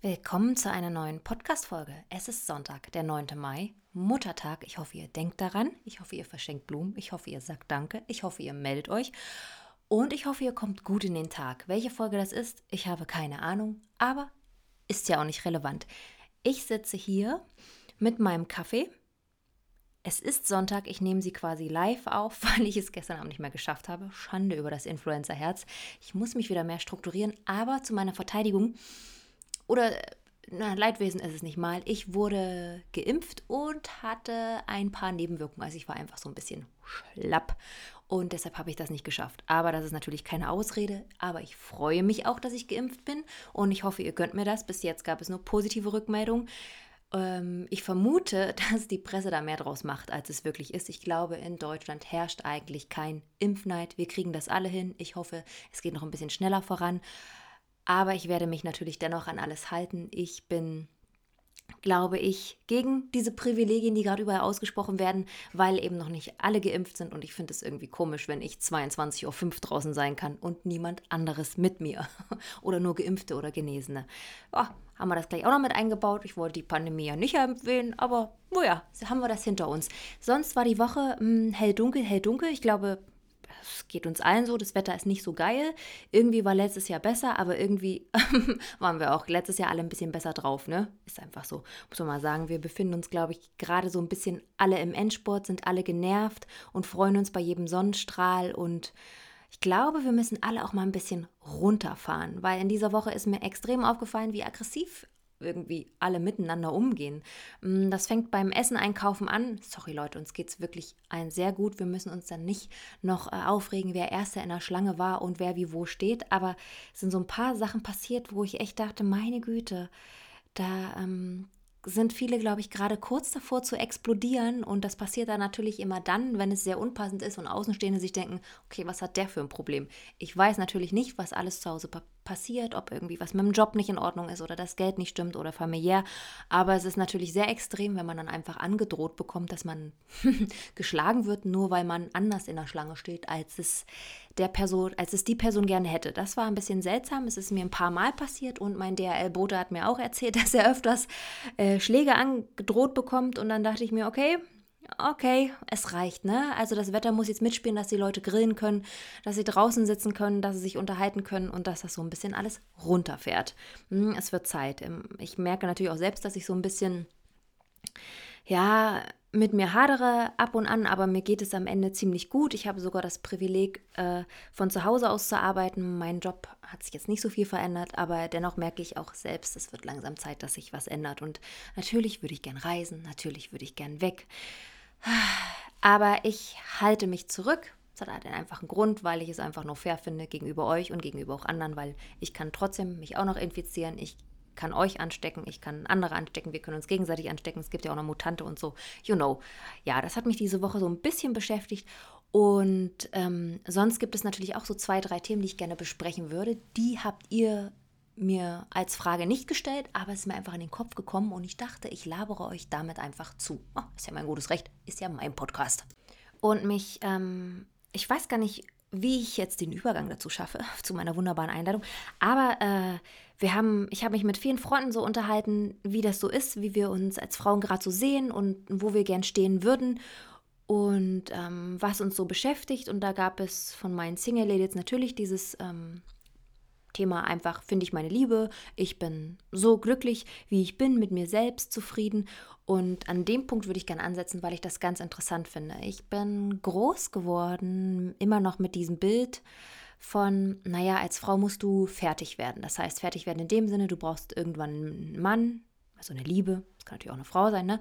Willkommen zu einer neuen Podcast-Folge. Es ist Sonntag, der 9. Mai, Muttertag. Ich hoffe, ihr denkt daran. Ich hoffe, ihr verschenkt Blumen. Ich hoffe, ihr sagt Danke. Ich hoffe, ihr meldet euch. Und ich hoffe, ihr kommt gut in den Tag. Welche Folge das ist, ich habe keine Ahnung, aber ist ja auch nicht relevant. Ich sitze hier mit meinem Kaffee. Es ist Sonntag, ich nehme sie quasi live auf, weil ich es gestern Abend nicht mehr geschafft habe. Schande über das Influencer-Herz. Ich muss mich wieder mehr strukturieren, aber zu meiner Verteidigung, oder na, Leidwesen ist es nicht mal. Ich wurde geimpft und hatte ein paar Nebenwirkungen. Also ich war einfach so ein bisschen schlapp und deshalb habe ich das nicht geschafft. Aber das ist natürlich keine Ausrede. Aber ich freue mich auch, dass ich geimpft bin und ich hoffe, ihr gönnt mir das. Bis jetzt gab es nur positive Rückmeldungen. Ähm, ich vermute, dass die Presse da mehr draus macht, als es wirklich ist. Ich glaube, in Deutschland herrscht eigentlich kein Impfneid. Wir kriegen das alle hin. Ich hoffe, es geht noch ein bisschen schneller voran. Aber ich werde mich natürlich dennoch an alles halten. Ich bin, glaube ich, gegen diese Privilegien, die gerade überall ausgesprochen werden, weil eben noch nicht alle geimpft sind. Und ich finde es irgendwie komisch, wenn ich 22.05 Uhr draußen sein kann und niemand anderes mit mir. oder nur Geimpfte oder Genesene. Oh, haben wir das gleich auch noch mit eingebaut. Ich wollte die Pandemie ja nicht erwähnen, aber naja, haben wir das hinter uns. Sonst war die Woche hm, hell dunkel, hell dunkel. Ich glaube, es geht uns allen so, das Wetter ist nicht so geil. Irgendwie war letztes Jahr besser, aber irgendwie waren wir auch letztes Jahr alle ein bisschen besser drauf, ne? Ist einfach so, muss man mal sagen. Wir befinden uns, glaube ich, gerade so ein bisschen alle im Endsport, sind alle genervt und freuen uns bei jedem Sonnenstrahl und ich glaube, wir müssen alle auch mal ein bisschen runterfahren, weil in dieser Woche ist mir extrem aufgefallen, wie aggressiv irgendwie alle miteinander umgehen. Mm, das fängt beim Essen einkaufen an. Sorry Leute, uns geht es wirklich allen sehr gut. Wir müssen uns dann nicht noch äh, aufregen, wer erster in der Schlange war und wer wie wo steht. Aber es sind so ein paar Sachen passiert, wo ich echt dachte, meine Güte, da ähm, sind viele, glaube ich, gerade kurz davor zu explodieren. Und das passiert dann natürlich immer dann, wenn es sehr unpassend ist und Außenstehende sich denken, okay, was hat der für ein Problem? Ich weiß natürlich nicht, was alles zu Hause passiert, ob irgendwie was mit dem Job nicht in Ordnung ist oder das Geld nicht stimmt oder familiär. Aber es ist natürlich sehr extrem, wenn man dann einfach angedroht bekommt, dass man geschlagen wird, nur weil man anders in der Schlange steht, als es der Person, als es die Person gerne hätte. Das war ein bisschen seltsam. Es ist mir ein paar Mal passiert und mein DRL-Bote hat mir auch erzählt, dass er öfters äh, Schläge angedroht bekommt. Und dann dachte ich mir, okay, okay, es reicht, ne? Also das Wetter muss jetzt mitspielen, dass die Leute grillen können, dass sie draußen sitzen können, dass sie sich unterhalten können und dass das so ein bisschen alles runterfährt. Hm, es wird Zeit. Ähm, ich merke natürlich auch selbst, dass ich so ein bisschen, ja, mit mir hadere ab und an, aber mir geht es am Ende ziemlich gut. Ich habe sogar das Privileg, äh, von zu Hause aus zu arbeiten. Mein Job hat sich jetzt nicht so viel verändert, aber dennoch merke ich auch selbst, es wird langsam Zeit, dass sich was ändert. Und natürlich würde ich gern reisen, natürlich würde ich gern weg. Aber ich halte mich zurück. Das hat einen einfachen Grund, weil ich es einfach nur fair finde gegenüber euch und gegenüber auch anderen, weil ich kann trotzdem mich auch noch infizieren. Ich kann euch anstecken, ich kann andere anstecken, wir können uns gegenseitig anstecken. Es gibt ja auch noch Mutante und so. You know. Ja, das hat mich diese Woche so ein bisschen beschäftigt. Und ähm, sonst gibt es natürlich auch so zwei, drei Themen, die ich gerne besprechen würde. Die habt ihr mir als Frage nicht gestellt, aber es ist mir einfach in den Kopf gekommen und ich dachte, ich labere euch damit einfach zu. Oh, ist ja mein gutes Recht, ist ja mein Podcast. Und mich, ähm, ich weiß gar nicht, wie ich jetzt den Übergang dazu schaffe, zu meiner wunderbaren Einladung. Aber äh, wir haben, ich habe mich mit vielen Freunden so unterhalten, wie das so ist, wie wir uns als Frauen gerade so sehen und wo wir gern stehen würden und ähm, was uns so beschäftigt. Und da gab es von meinen Single-Ladies natürlich dieses ähm, Thema einfach, finde ich meine Liebe, ich bin so glücklich, wie ich bin, mit mir selbst zufrieden. Und an dem Punkt würde ich gerne ansetzen, weil ich das ganz interessant finde. Ich bin groß geworden, immer noch mit diesem Bild von, naja, als Frau musst du fertig werden. Das heißt, fertig werden in dem Sinne, du brauchst irgendwann einen Mann, also eine Liebe, das kann natürlich auch eine Frau sein, ne?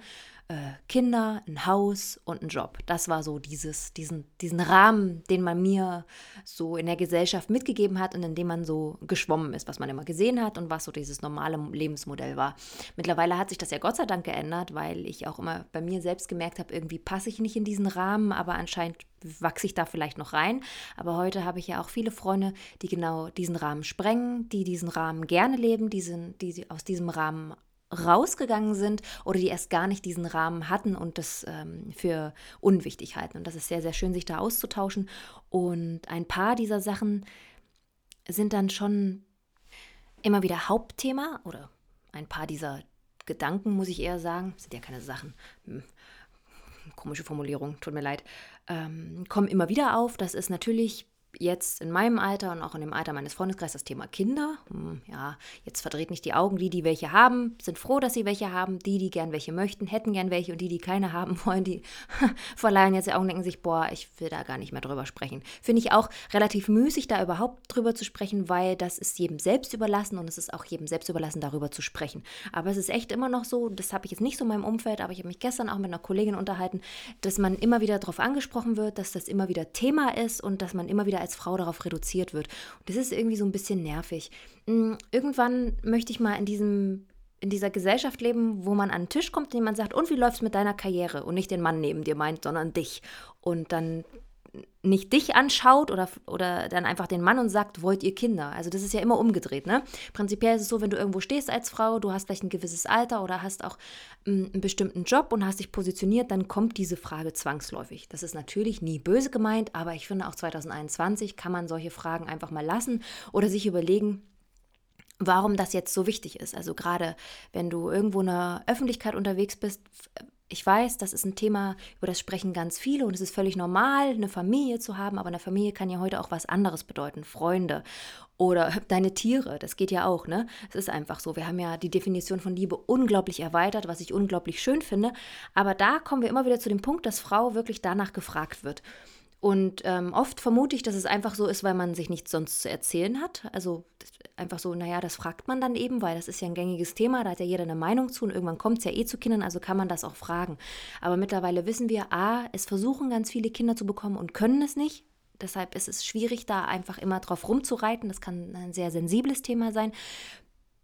Äh, Kinder, ein Haus und ein Job. Das war so dieses, diesen, diesen Rahmen, den man mir so in der Gesellschaft mitgegeben hat und in dem man so geschwommen ist, was man immer gesehen hat und was so dieses normale Lebensmodell war. Mittlerweile hat sich das ja Gott sei Dank geändert, weil ich auch immer bei mir selbst gemerkt habe, irgendwie passe ich nicht in diesen Rahmen, aber anscheinend wachse ich da vielleicht noch rein. Aber heute habe ich ja auch viele Freunde, die genau diesen Rahmen sprengen, die diesen Rahmen gerne leben, die, sind, die aus diesem Rahmen rausgegangen sind oder die erst gar nicht diesen Rahmen hatten und das ähm, für unwichtig halten. Und das ist sehr, sehr schön, sich da auszutauschen. Und ein paar dieser Sachen sind dann schon immer wieder Hauptthema oder ein paar dieser Gedanken, muss ich eher sagen, sind ja keine Sachen, hm, komische Formulierung, tut mir leid, ähm, kommen immer wieder auf. Das ist natürlich jetzt in meinem Alter und auch in dem Alter meines Freundeskreises das Thema Kinder. Hm, ja, jetzt verdreht nicht die Augen. Die, die welche haben, sind froh, dass sie welche haben. Die, die gern welche möchten, hätten gern welche. Und die, die keine haben wollen, die verleihen jetzt die Augen, denken sich, boah, ich will da gar nicht mehr drüber sprechen. Finde ich auch relativ müßig, da überhaupt drüber zu sprechen, weil das ist jedem selbst überlassen und es ist auch jedem selbst überlassen, darüber zu sprechen. Aber es ist echt immer noch so, das habe ich jetzt nicht so in meinem Umfeld, aber ich habe mich gestern auch mit einer Kollegin unterhalten, dass man immer wieder darauf angesprochen wird, dass das immer wieder Thema ist und dass man immer wieder als Frau darauf reduziert wird. Und das ist irgendwie so ein bisschen nervig. Mm, irgendwann möchte ich mal in diesem in dieser Gesellschaft leben, wo man an den Tisch kommt und jemand sagt, und wie läuft es mit deiner Karriere? Und nicht den Mann neben dir meint, sondern dich. Und dann nicht dich anschaut oder, oder dann einfach den Mann und sagt, wollt ihr Kinder? Also das ist ja immer umgedreht, ne? Prinzipiell ist es so, wenn du irgendwo stehst als Frau, du hast vielleicht ein gewisses Alter oder hast auch ähm, einen bestimmten Job und hast dich positioniert, dann kommt diese Frage zwangsläufig. Das ist natürlich nie böse gemeint, aber ich finde auch 2021 kann man solche Fragen einfach mal lassen oder sich überlegen, warum das jetzt so wichtig ist. Also gerade wenn du irgendwo in der Öffentlichkeit unterwegs bist, ich weiß, das ist ein Thema, über das sprechen ganz viele und es ist völlig normal, eine Familie zu haben, aber eine Familie kann ja heute auch was anderes bedeuten, Freunde oder deine Tiere, das geht ja auch, ne? Es ist einfach so, wir haben ja die Definition von Liebe unglaublich erweitert, was ich unglaublich schön finde, aber da kommen wir immer wieder zu dem Punkt, dass Frau wirklich danach gefragt wird. Und ähm, oft vermute ich, dass es einfach so ist, weil man sich nichts sonst zu erzählen hat. Also einfach so, naja, das fragt man dann eben, weil das ist ja ein gängiges Thema, da hat ja jeder eine Meinung zu und irgendwann kommt es ja eh zu Kindern, also kann man das auch fragen. Aber mittlerweile wissen wir, a, es versuchen ganz viele Kinder zu bekommen und können es nicht. Deshalb ist es schwierig, da einfach immer drauf rumzureiten. Das kann ein sehr sensibles Thema sein.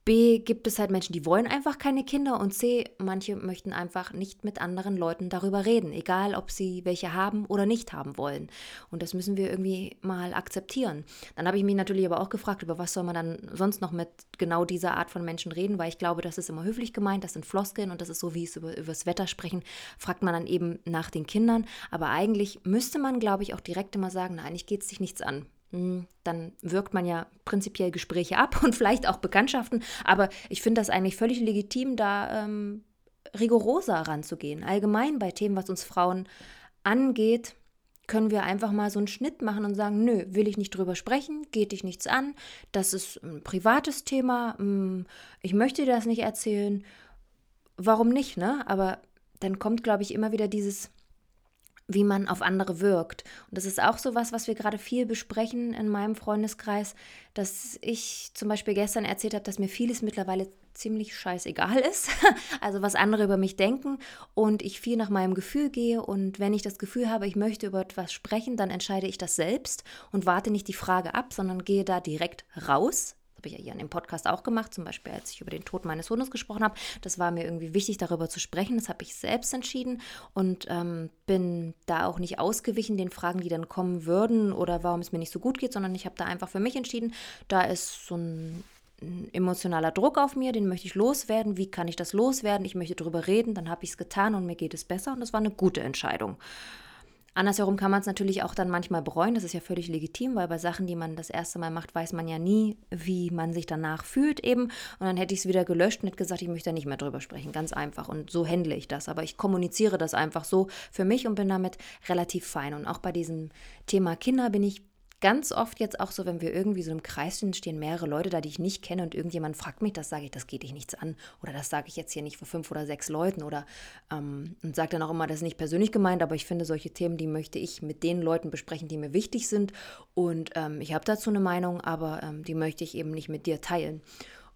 B gibt es halt Menschen, die wollen einfach keine Kinder und C, manche möchten einfach nicht mit anderen Leuten darüber reden, egal ob sie welche haben oder nicht haben wollen. Und das müssen wir irgendwie mal akzeptieren. Dann habe ich mich natürlich aber auch gefragt, über was soll man dann sonst noch mit genau dieser Art von Menschen reden, weil ich glaube, das ist immer höflich gemeint, das sind Floskeln und das ist so, wie es über, über das Wetter sprechen, fragt man dann eben nach den Kindern. Aber eigentlich müsste man, glaube ich, auch direkt immer sagen, nein, eigentlich geht es sich nichts an. Hm, dann wirkt man ja prinzipiell Gespräche ab und vielleicht auch Bekanntschaften. Aber ich finde das eigentlich völlig legitim, da ähm, rigoroser ranzugehen. Allgemein bei Themen, was uns Frauen angeht, können wir einfach mal so einen Schnitt machen und sagen, nö, will ich nicht drüber sprechen, geht dich nichts an, das ist ein privates Thema, hm, ich möchte dir das nicht erzählen. Warum nicht, ne? Aber dann kommt, glaube ich, immer wieder dieses, wie man auf andere wirkt. Und das ist auch so was, was wir gerade viel besprechen in meinem Freundeskreis, dass ich zum Beispiel gestern erzählt habe, dass mir vieles mittlerweile ziemlich scheißegal ist, also was andere über mich denken und ich viel nach meinem Gefühl gehe. Und wenn ich das Gefühl habe, ich möchte über etwas sprechen, dann entscheide ich das selbst und warte nicht die Frage ab, sondern gehe da direkt raus habe ich ja hier in dem Podcast auch gemacht, zum Beispiel als ich über den Tod meines Hundes gesprochen habe. Das war mir irgendwie wichtig, darüber zu sprechen. Das habe ich selbst entschieden und ähm, bin da auch nicht ausgewichen den Fragen, die dann kommen würden oder warum es mir nicht so gut geht, sondern ich habe da einfach für mich entschieden, da ist so ein emotionaler Druck auf mir, den möchte ich loswerden. Wie kann ich das loswerden? Ich möchte darüber reden, dann habe ich es getan und mir geht es besser und das war eine gute Entscheidung. Andersherum kann man es natürlich auch dann manchmal bereuen, das ist ja völlig legitim, weil bei Sachen, die man das erste Mal macht, weiß man ja nie, wie man sich danach fühlt eben. Und dann hätte ich es wieder gelöscht und hätte gesagt, ich möchte da nicht mehr drüber sprechen, ganz einfach. Und so handle ich das. Aber ich kommuniziere das einfach so für mich und bin damit relativ fein. Und auch bei diesem Thema Kinder bin ich ganz oft jetzt auch so, wenn wir irgendwie so im Kreis sind, stehen mehrere Leute da, die ich nicht kenne und irgendjemand fragt mich, das sage ich, das geht dich nichts an oder das sage ich jetzt hier nicht vor fünf oder sechs Leuten oder ähm, und sage dann auch immer, das ist nicht persönlich gemeint, aber ich finde solche Themen, die möchte ich mit den Leuten besprechen, die mir wichtig sind und ähm, ich habe dazu eine Meinung, aber ähm, die möchte ich eben nicht mit dir teilen.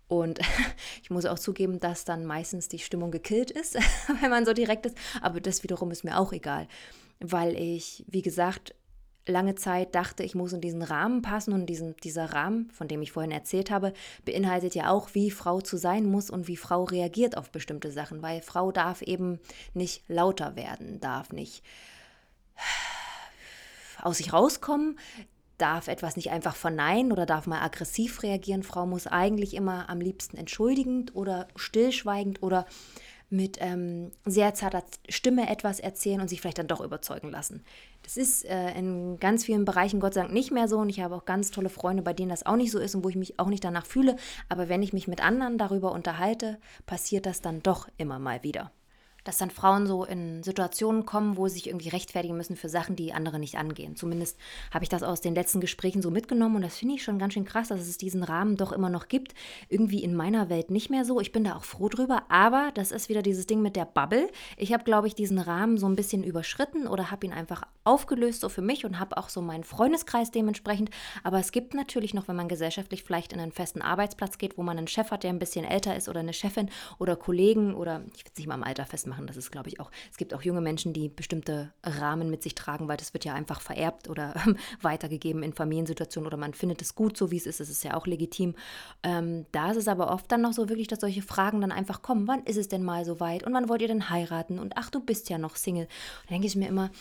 Und ich muss auch zugeben, dass dann meistens die Stimmung gekillt ist, wenn man so direkt ist. Aber das wiederum ist mir auch egal, weil ich, wie gesagt, lange Zeit dachte, ich muss in diesen Rahmen passen und diesen, dieser Rahmen, von dem ich vorhin erzählt habe, beinhaltet ja auch, wie Frau zu sein muss und wie Frau reagiert auf bestimmte Sachen, weil Frau darf eben nicht lauter werden, darf nicht aus sich rauskommen, darf etwas nicht einfach verneinen oder darf mal aggressiv reagieren. Frau muss eigentlich immer am liebsten entschuldigend oder stillschweigend oder mit ähm, sehr zarter Stimme etwas erzählen und sich vielleicht dann doch überzeugen lassen. Das ist äh, in ganz vielen Bereichen Gott sei Dank nicht mehr so und ich habe auch ganz tolle Freunde, bei denen das auch nicht so ist und wo ich mich auch nicht danach fühle. Aber wenn ich mich mit anderen darüber unterhalte, passiert das dann doch immer mal wieder dass dann Frauen so in Situationen kommen, wo sie sich irgendwie rechtfertigen müssen für Sachen, die andere nicht angehen. Zumindest habe ich das aus den letzten Gesprächen so mitgenommen und das finde ich schon ganz schön krass, dass es diesen Rahmen doch immer noch gibt. Irgendwie in meiner Welt nicht mehr so. Ich bin da auch froh drüber, aber das ist wieder dieses Ding mit der Bubble. Ich habe, glaube ich, diesen Rahmen so ein bisschen überschritten oder habe ihn einfach aufgelöst so für mich und habe auch so meinen Freundeskreis dementsprechend. Aber es gibt natürlich noch, wenn man gesellschaftlich vielleicht in einen festen Arbeitsplatz geht, wo man einen Chef hat, der ein bisschen älter ist oder eine Chefin oder Kollegen oder ich will es nicht mal im Alter festmachen machen. Das ist, glaube ich, auch, es gibt auch junge Menschen, die bestimmte Rahmen mit sich tragen, weil das wird ja einfach vererbt oder weitergegeben in Familiensituationen oder man findet es gut, so wie es ist. Das ist ja auch legitim. Ähm, da ist es aber oft dann noch so wirklich, dass solche Fragen dann einfach kommen. Wann ist es denn mal so weit? Und wann wollt ihr denn heiraten? Und ach, du bist ja noch Single. Da denke ich mir immer,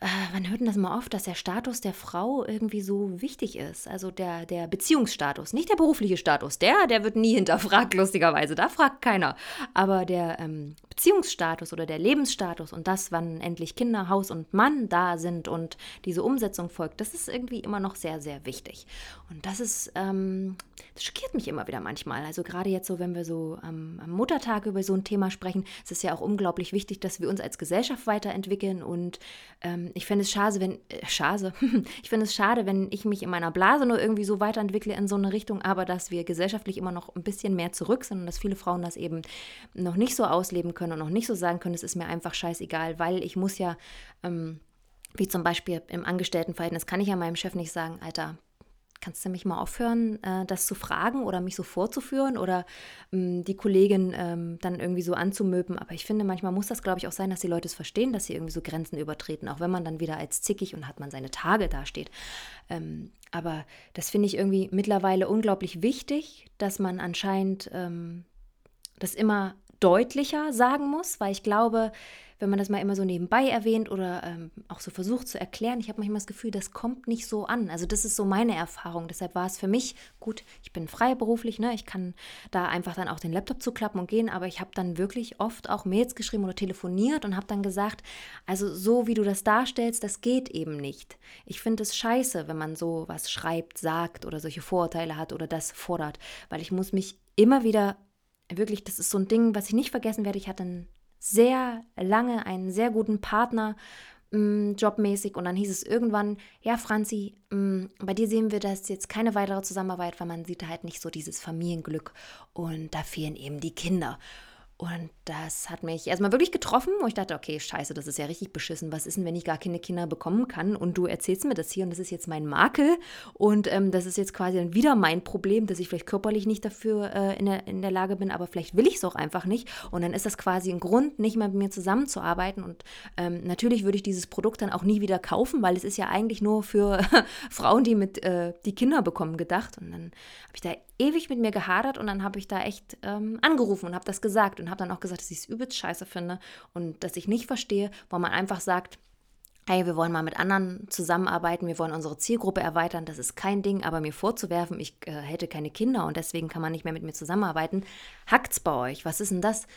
äh, man hört das mal oft, dass der Status der Frau irgendwie so wichtig ist. Also der, der Beziehungsstatus, nicht der berufliche Status. Der, der wird nie hinterfragt, lustigerweise. Da fragt keiner. Aber der ähm, Beziehungsstatus oder der Lebensstatus und das, wann endlich Kinder, Haus und Mann da sind und diese Umsetzung folgt, das ist irgendwie immer noch sehr, sehr wichtig. Und das ist, ähm, das schockiert mich immer wieder manchmal. Also gerade jetzt so, wenn wir so am, am Muttertag über so ein Thema sprechen, ist es ja auch unglaublich wichtig, dass wir uns als Gesellschaft weiterentwickeln und ich finde es schade, wenn, äh, schade, ich finde es schade, wenn ich mich in meiner Blase nur irgendwie so weiterentwickle in so eine Richtung, aber dass wir gesellschaftlich immer noch ein bisschen mehr zurück sind und dass viele Frauen das eben noch nicht so ausleben können und noch nicht so sagen können, es ist mir einfach scheißegal, weil ich muss ja, ähm, wie zum Beispiel im Angestelltenverhältnis, kann ich ja meinem Chef nicht sagen, Alter, kannst du mich mal aufhören, äh, das zu fragen oder mich so vorzuführen oder ähm, die Kollegin ähm, dann irgendwie so anzumöben. Aber ich finde, manchmal muss das, glaube ich, auch sein, dass die Leute es verstehen, dass sie irgendwie so Grenzen übertreten, auch wenn man dann wieder als zickig und hat man seine Tage dasteht. Ähm, aber das finde ich irgendwie mittlerweile unglaublich wichtig, dass man anscheinend das immer deutlicher sagen muss, weil ich glaube, wenn man das mal immer so nebenbei erwähnt oder ähm, auch so versucht zu erklären, ich habe manchmal das Gefühl, das kommt nicht so an. Also das ist so meine Erfahrung. Deshalb war es für mich gut, ich bin freiberuflich, ne? ich kann da einfach dann auch den Laptop zuklappen und gehen, aber ich habe dann wirklich oft auch Mails geschrieben oder telefoniert und habe dann gesagt, also so wie du das darstellst, das geht eben nicht. Ich finde es scheiße, wenn man so was schreibt, sagt oder solche Vorurteile hat oder das fordert, weil ich muss mich immer wieder wirklich, das ist so ein Ding, was ich nicht vergessen werde. Ich hatte einen sehr lange einen sehr guten Partner, mh, mm, jobmäßig. Und dann hieß es irgendwann, ja, Franzi, mh, mm, bei dir sehen wir das jetzt keine weitere Zusammenarbeit, weil man sieht halt nicht so dieses Familienglück und da fehlen eben die Kinder. Und das hat mich erstmal wirklich getroffen, wo ich dachte, okay, scheiße, das ist ja richtig beschissen. Was ist denn, wenn ich gar keine Kinder bekommen kann? Und du erzählst mir das hier und das ist jetzt mein Makel. Und ähm, das ist jetzt quasi dann wieder mein Problem, dass ich vielleicht körperlich nicht dafür äh, in, der, in der Lage bin, aber vielleicht will ich es auch einfach nicht. Und dann ist das quasi ein Grund, nicht mehr mit mir zusammenzuarbeiten. Und ähm, natürlich würde ich dieses Produkt dann auch nie wieder kaufen, weil es ist ja eigentlich nur für Frauen, die mit äh, die Kinder bekommen, gedacht. Und dann habe ich da ewig mit mir gehadert und dann habe ich da echt ähm, angerufen und habe das gesagt und habe dann auch gesagt, dass ich es übelst scheiße finde und dass ich nicht verstehe, wo man einfach sagt, hey, wir wollen mal mit anderen zusammenarbeiten, wir wollen unsere Zielgruppe erweitern, das ist kein Ding, aber mir vorzuwerfen, ich äh, hätte keine Kinder und deswegen kann man nicht mehr mit mir zusammenarbeiten, hackt's bei euch? Was ist denn das?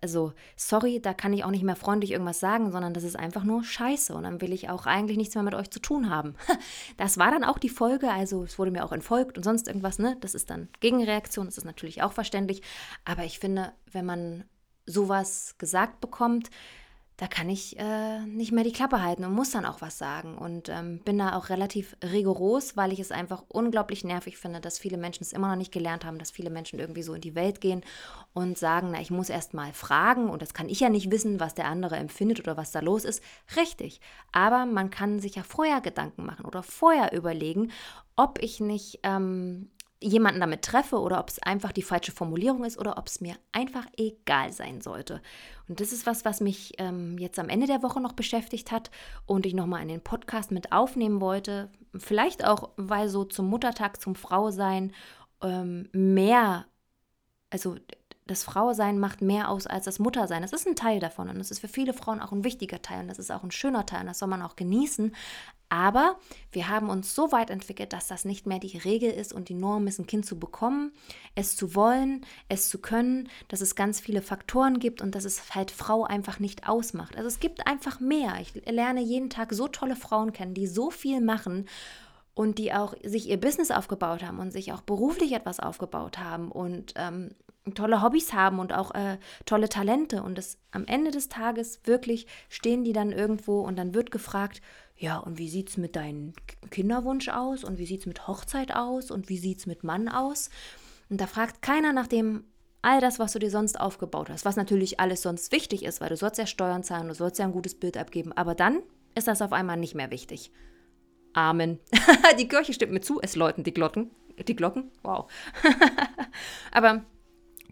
Also, sorry, da kann ich auch nicht mehr freundlich irgendwas sagen, sondern das ist einfach nur Scheiße und dann will ich auch eigentlich nichts mehr mit euch zu tun haben. Das war dann auch die Folge, also es wurde mir auch entfolgt und sonst irgendwas, ne? Das ist dann Gegenreaktion, das ist natürlich auch verständlich, aber ich finde, wenn man sowas gesagt bekommt, da kann ich äh, nicht mehr die Klappe halten und muss dann auch was sagen. Und ähm, bin da auch relativ rigoros, weil ich es einfach unglaublich nervig finde, dass viele Menschen es immer noch nicht gelernt haben, dass viele Menschen irgendwie so in die Welt gehen und sagen, na, ich muss erst mal fragen und das kann ich ja nicht wissen, was der andere empfindet oder was da los ist. Richtig. Aber man kann sich ja vorher Gedanken machen oder vorher überlegen, ob ich nicht ähm, jemanden damit treffe oder ob es einfach die falsche Formulierung ist oder ob es mir einfach egal sein sollte. Und das ist was, was mich ähm, jetzt am Ende der Woche noch beschäftigt hat und ich nochmal in den Podcast mit aufnehmen wollte. Vielleicht auch, weil so zum Muttertag, zum Frausein ähm, mehr, also das Frausein macht mehr aus als das Muttersein. Das ist ein Teil davon und das ist für viele Frauen auch ein wichtiger Teil und das ist auch ein schöner Teil und das soll man auch genießen. Aber wir haben uns so weit entwickelt, dass das nicht mehr die Regel ist und die Norm ist, ein Kind zu bekommen, es zu wollen, es zu können, dass es ganz viele Faktoren gibt und dass es halt Frau einfach nicht ausmacht. Also es gibt einfach mehr. Ich lerne jeden Tag so tolle Frauen kennen, die so viel machen und die auch sich ihr Business aufgebaut haben und sich auch beruflich etwas aufgebaut haben und ähm, tolle Hobbys haben und auch äh, tolle Talente. Und das, am Ende des Tages wirklich stehen die dann irgendwo und dann wird gefragt, ja, und wie sieht es mit deinem Kinderwunsch aus? Und wie sieht es mit Hochzeit aus? Und wie sieht es mit Mann aus? Und da fragt keiner nach dem all das, was du dir sonst aufgebaut hast, was natürlich alles sonst wichtig ist, weil du sollst ja Steuern zahlen, du sollst ja ein gutes Bild abgeben, aber dann ist das auf einmal nicht mehr wichtig. Amen. die Kirche stimmt mir zu, es läuten die Glocken. Die Glocken? Wow. Aber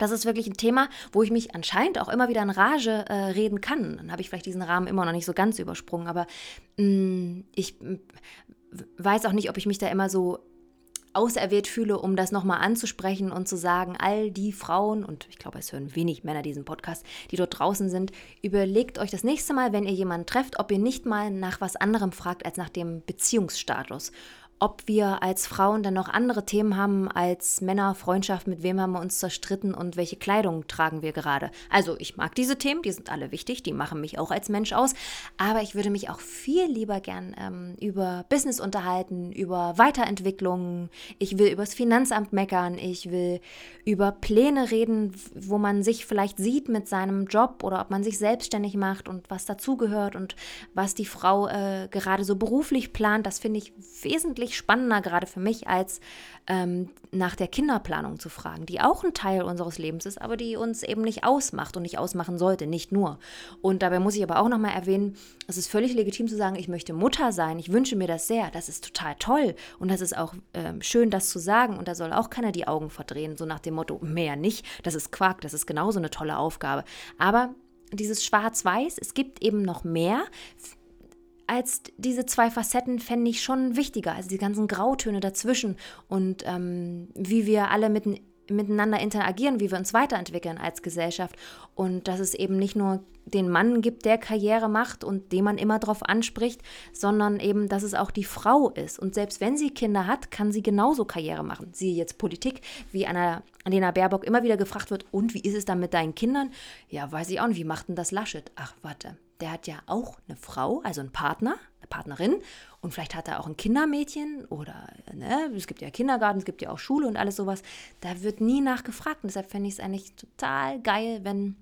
das ist wirklich ein Thema, wo ich mich anscheinend auch immer wieder in Rage äh, reden kann. Dann habe ich vielleicht diesen Rahmen immer noch nicht so ganz übersprungen, aber mh, mm, ich weiß auch nicht, ob ich mich da immer so auserwählt fühle, um das nochmal anzusprechen und zu sagen, all die Frauen, und ich glaube, es hören wenig Männer diesen Podcast, die dort draußen sind, überlegt euch das nächste Mal, wenn ihr jemanden trefft, ob ihr nicht mal nach was anderem fragt als nach dem Beziehungsstatus ob wir als Frauen dann noch andere Themen haben als Männer, Freundschaft, mit wem haben wir uns zerstritten und welche Kleidung tragen wir gerade. Also ich mag diese Themen, die sind alle wichtig, die machen mich auch als Mensch aus, aber ich würde mich auch viel lieber gern ähm, über Business unterhalten, über Weiterentwicklungen, ich will übers Finanzamt meckern, ich will über Pläne reden, wo man sich vielleicht sieht mit seinem Job oder ob man sich selbstständig macht und was dazugehört und was die Frau äh, gerade so beruflich plant, das finde ich wesentlich wesentlich spannender gerade für mich, als ähm, nach der Kinderplanung zu fragen, die auch ein Teil unseres Lebens ist, aber die uns eben nicht ausmacht und nicht ausmachen sollte, nicht nur. Und dabei muss ich aber auch nochmal erwähnen, es ist völlig legitim zu sagen, ich möchte Mutter sein, ich wünsche mir das sehr, das ist total toll. Und das ist auch ähm, schön, das zu sagen. Und da soll auch keiner die Augen verdrehen, so nach dem Motto, mehr nicht, das ist Quark, das ist genauso eine tolle Aufgabe. Aber dieses Schwarz-Weiß, es gibt eben noch mehr als diese zwei Facetten fände ich schon wichtiger, also die ganzen Grautöne dazwischen und ähm, wie wir alle mit, miteinander interagieren, wie wir uns weiterentwickeln als Gesellschaft und dass es eben nicht nur den Mann gibt, der Karriere macht und den man immer darauf anspricht, sondern eben, dass es auch die Frau ist. Und selbst wenn sie Kinder hat, kann sie genauso Karriere machen. Siehe jetzt Politik, wie Anna, Annalena Baerbock immer wieder gefragt wird, und wie ist es dann mit deinen Kindern? Ja, weiß ich auch nicht, wie macht denn das Laschet? Ach, warte, der hat ja auch eine Frau, also einen Partner, eine Partnerin und vielleicht hat er auch ein Kindermädchen oder ne, es gibt ja Kindergarten, es gibt ja auch Schule und alles sowas. Da wird nie nachgefragt und deshalb fände ich es eigentlich total geil, wenn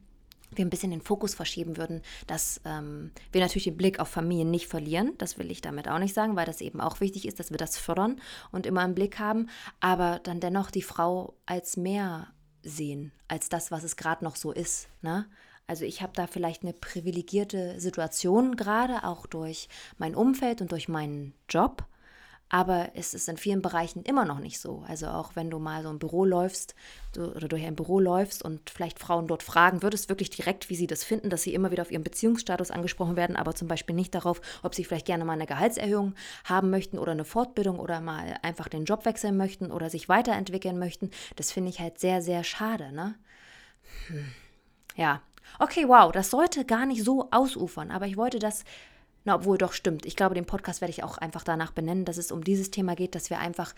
wir ein bisschen den Fokus verschieben würden, dass ähm, wir natürlich den Blick auf Familien nicht verlieren. Das will ich damit auch nicht sagen, weil das eben auch wichtig ist, dass wir das fördern und immer im Blick haben, aber dann dennoch die Frau als mehr sehen, als das, was es gerade noch so ist. Ne? Also ich habe da vielleicht eine privilegierte Situation gerade, auch durch mein Umfeld und durch meinen Job. Aber es ist in vielen Bereichen immer noch nicht so. Also auch wenn du mal so ein Büro läufst oder durch ein Büro läufst und vielleicht Frauen dort fragen, würdest wirklich direkt, wie sie das finden, dass sie immer wieder auf ihren Beziehungsstatus angesprochen werden, aber zum Beispiel nicht darauf, ob sie vielleicht gerne mal eine Gehaltserhöhung haben möchten oder eine Fortbildung oder mal einfach den Job wechseln möchten oder sich weiterentwickeln möchten. Das finde ich halt sehr, sehr schade. Ne? Hm. Ja, Okay, wow, das sollte gar nicht so ausufern, aber ich wollte das, na, obwohl doch stimmt. Ich glaube, den Podcast werde ich auch einfach danach benennen, dass es um dieses Thema geht, dass wir einfach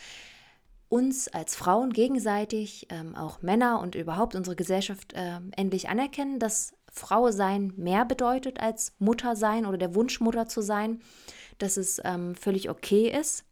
uns als Frauen gegenseitig, ähm, auch Männer und überhaupt unsere Gesellschaft äh, endlich anerkennen, dass Frau sein mehr bedeutet als Mutter sein oder der Wunsch Mutter zu sein, dass es ähm, völlig okay ist,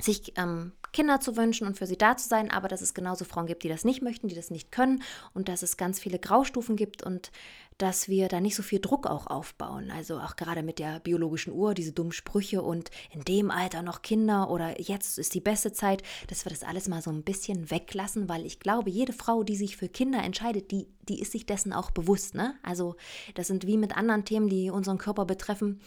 sich ähm, Kinder zu wünschen und für sie da zu sein, aber dass es genauso Frauen gibt, die das nicht möchten, die das nicht können und dass es ganz viele Graustufen gibt und dass wir da nicht so viel Druck auch aufbauen. Also auch gerade mit der biologischen Uhr, diese dummen Sprüche und in dem Alter noch Kinder oder jetzt ist die beste Zeit, dass wir das alles mal so ein bisschen weglassen, weil ich glaube, jede Frau, die sich für Kinder entscheidet, die, die ist sich dessen auch bewusst. Ne? Also das sind wie mit anderen Themen, die unseren Körper betreffen.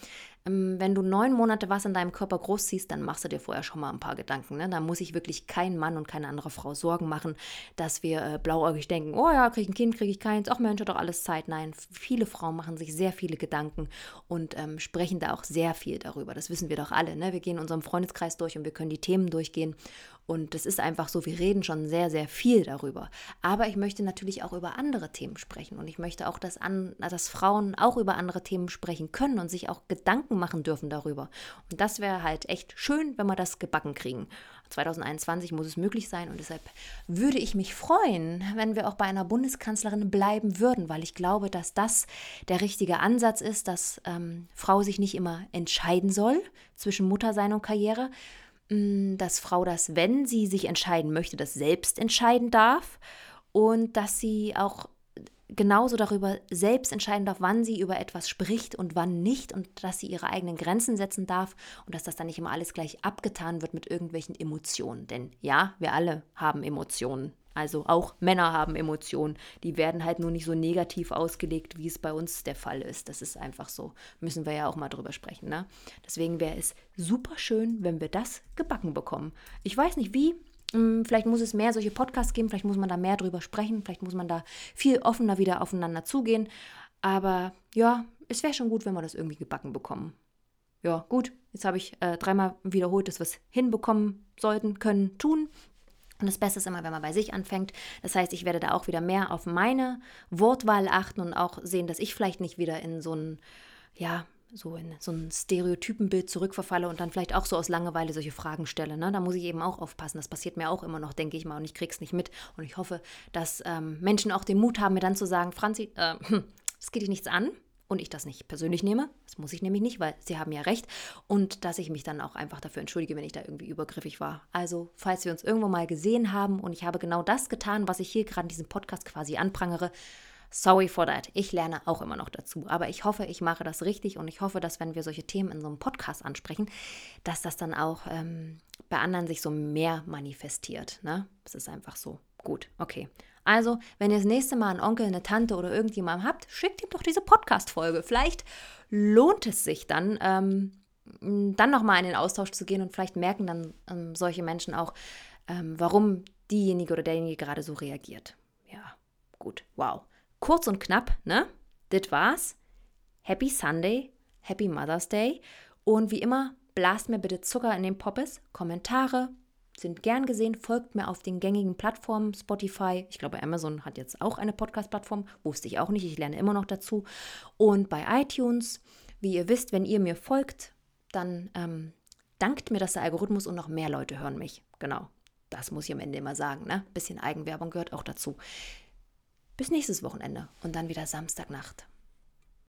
Ähm, wenn du neun Monate was in deinem Körper großziehst, dann machst du dir vorher schon mal ein paar Gedanken. Ne? Da muss ich wirklich kein Mann und keine andere Frau Sorgen machen, dass wir äh, blauäugig denken, oh ja, kriege ich ein Kind, kriege ich keins, ach Mensch, hat doch alles Zeit. Nein, viele Frauen machen sich sehr viele Gedanken und ähm, sprechen da auch sehr viel darüber. Das wissen wir doch alle. Ne? Wir gehen unserem Freundeskreis durch und wir können die Themen durchgehen. Und das ist einfach so, wir reden schon sehr, sehr viel darüber. Aber ich möchte natürlich auch über andere Themen sprechen. Und ich möchte auch, dass, an, dass Frauen auch über andere Themen sprechen können und sich auch Gedanken machen dürfen darüber. Und das wäre halt echt schön, wenn wir das gebacken kriegen. 2021 muss es möglich sein und deshalb würde ich mich freuen, wenn wir auch bei einer Bundeskanzlerin bleiben würden, weil ich glaube, dass das der richtige Ansatz ist, dass ähm, Frau sich nicht immer entscheiden soll zwischen Muttersein und Karriere, dass Frau das, wenn sie sich entscheiden möchte, das selbst entscheiden darf und dass sie auch genauso darüber selbst entscheiden darf, wann sie über etwas spricht und wann nicht und dass sie ihre eigenen Grenzen setzen darf und dass das dann nicht immer alles gleich abgetan wird mit irgendwelchen Emotionen. Denn ja, wir alle haben Emotionen. Also auch Männer haben Emotionen. Die werden halt nur nicht so negativ ausgelegt, wie es bei uns der Fall ist. Das ist einfach so. Müssen wir ja auch mal drüber sprechen. Ne? Deswegen wäre es super schön, wenn wir das gebacken bekommen. Ich weiß nicht wie. Hm, vielleicht muss es mehr solche Podcasts geben, vielleicht muss man da mehr drüber sprechen, vielleicht muss man da viel offener wieder aufeinander zugehen. Aber ja, es wäre schon gut, wenn wir das irgendwie gebacken bekommen. Ja, gut, jetzt habe ich äh, dreimal wiederholt, dass wir es hinbekommen sollten, können, tun. Und das Beste ist immer, wenn man bei sich anfängt. Das heißt, ich werde da auch wieder mehr auf meine Wortwahl achten und auch sehen, dass ich vielleicht nicht wieder in so ein, ja, so in so ein Stereotypenbild zurückverfalle und dann vielleicht auch so aus Langeweile solche Fragen stelle. Ne? Da muss ich eben auch aufpassen. Das passiert mir auch immer noch, denke ich mal, und ich krieg's nicht mit. Und ich hoffe, dass ähm, Menschen auch den Mut haben, mir dann zu sagen, Franzi, äh, das geht dich nichts an und ich das nicht persönlich nehme. Das muss ich nämlich nicht, weil sie haben ja recht. Und dass ich mich dann auch einfach dafür entschuldige, wenn ich da irgendwie übergriffig war. Also, falls wir uns irgendwo mal gesehen haben und ich habe genau das getan, was ich hier gerade in diesem Podcast quasi anprangere, sorry for that. Ich lerne auch immer noch dazu. Aber ich hoffe, ich mache das richtig und ich hoffe, dass wenn wir solche Themen in so einem Podcast ansprechen, dass das dann auch ähm, bei anderen sich so mehr manifestiert. Ne? Das ist einfach so. Gut, okay. Also, wenn ihr das nächste Mal einen Onkel, eine Tante oder irgendjemanden habt, schickt ihm doch diese Podcast-Folge. Vielleicht lohnt es sich dann, ähm, dann nochmal in den Austausch zu gehen und vielleicht merken dann ähm, solche Menschen auch, ähm, warum diejenige oder derjenige gerade so reagiert. Ja, gut, wow. Kurz und knapp, ne? Das war's. Happy Sunday, Happy Mother's Day und wie immer, blast mir bitte Zucker in den Poppes, Kommentare, sind gern gesehen. Folgt mir auf den gängigen Plattformen, Spotify. Ich glaube, Amazon hat jetzt auch eine Podcast-Plattform. Wusste ich auch nicht. Ich lerne immer noch dazu. Und bei iTunes, wie ihr wisst, wenn ihr mir folgt, dann ähm, dankt mir das der Algorithmus und noch mehr Leute hören mich. Genau. Das muss ich am Ende immer sagen. Ne? Bisschen Eigenwerbung gehört auch dazu. Bis nächstes Wochenende und dann wieder Samstagnacht.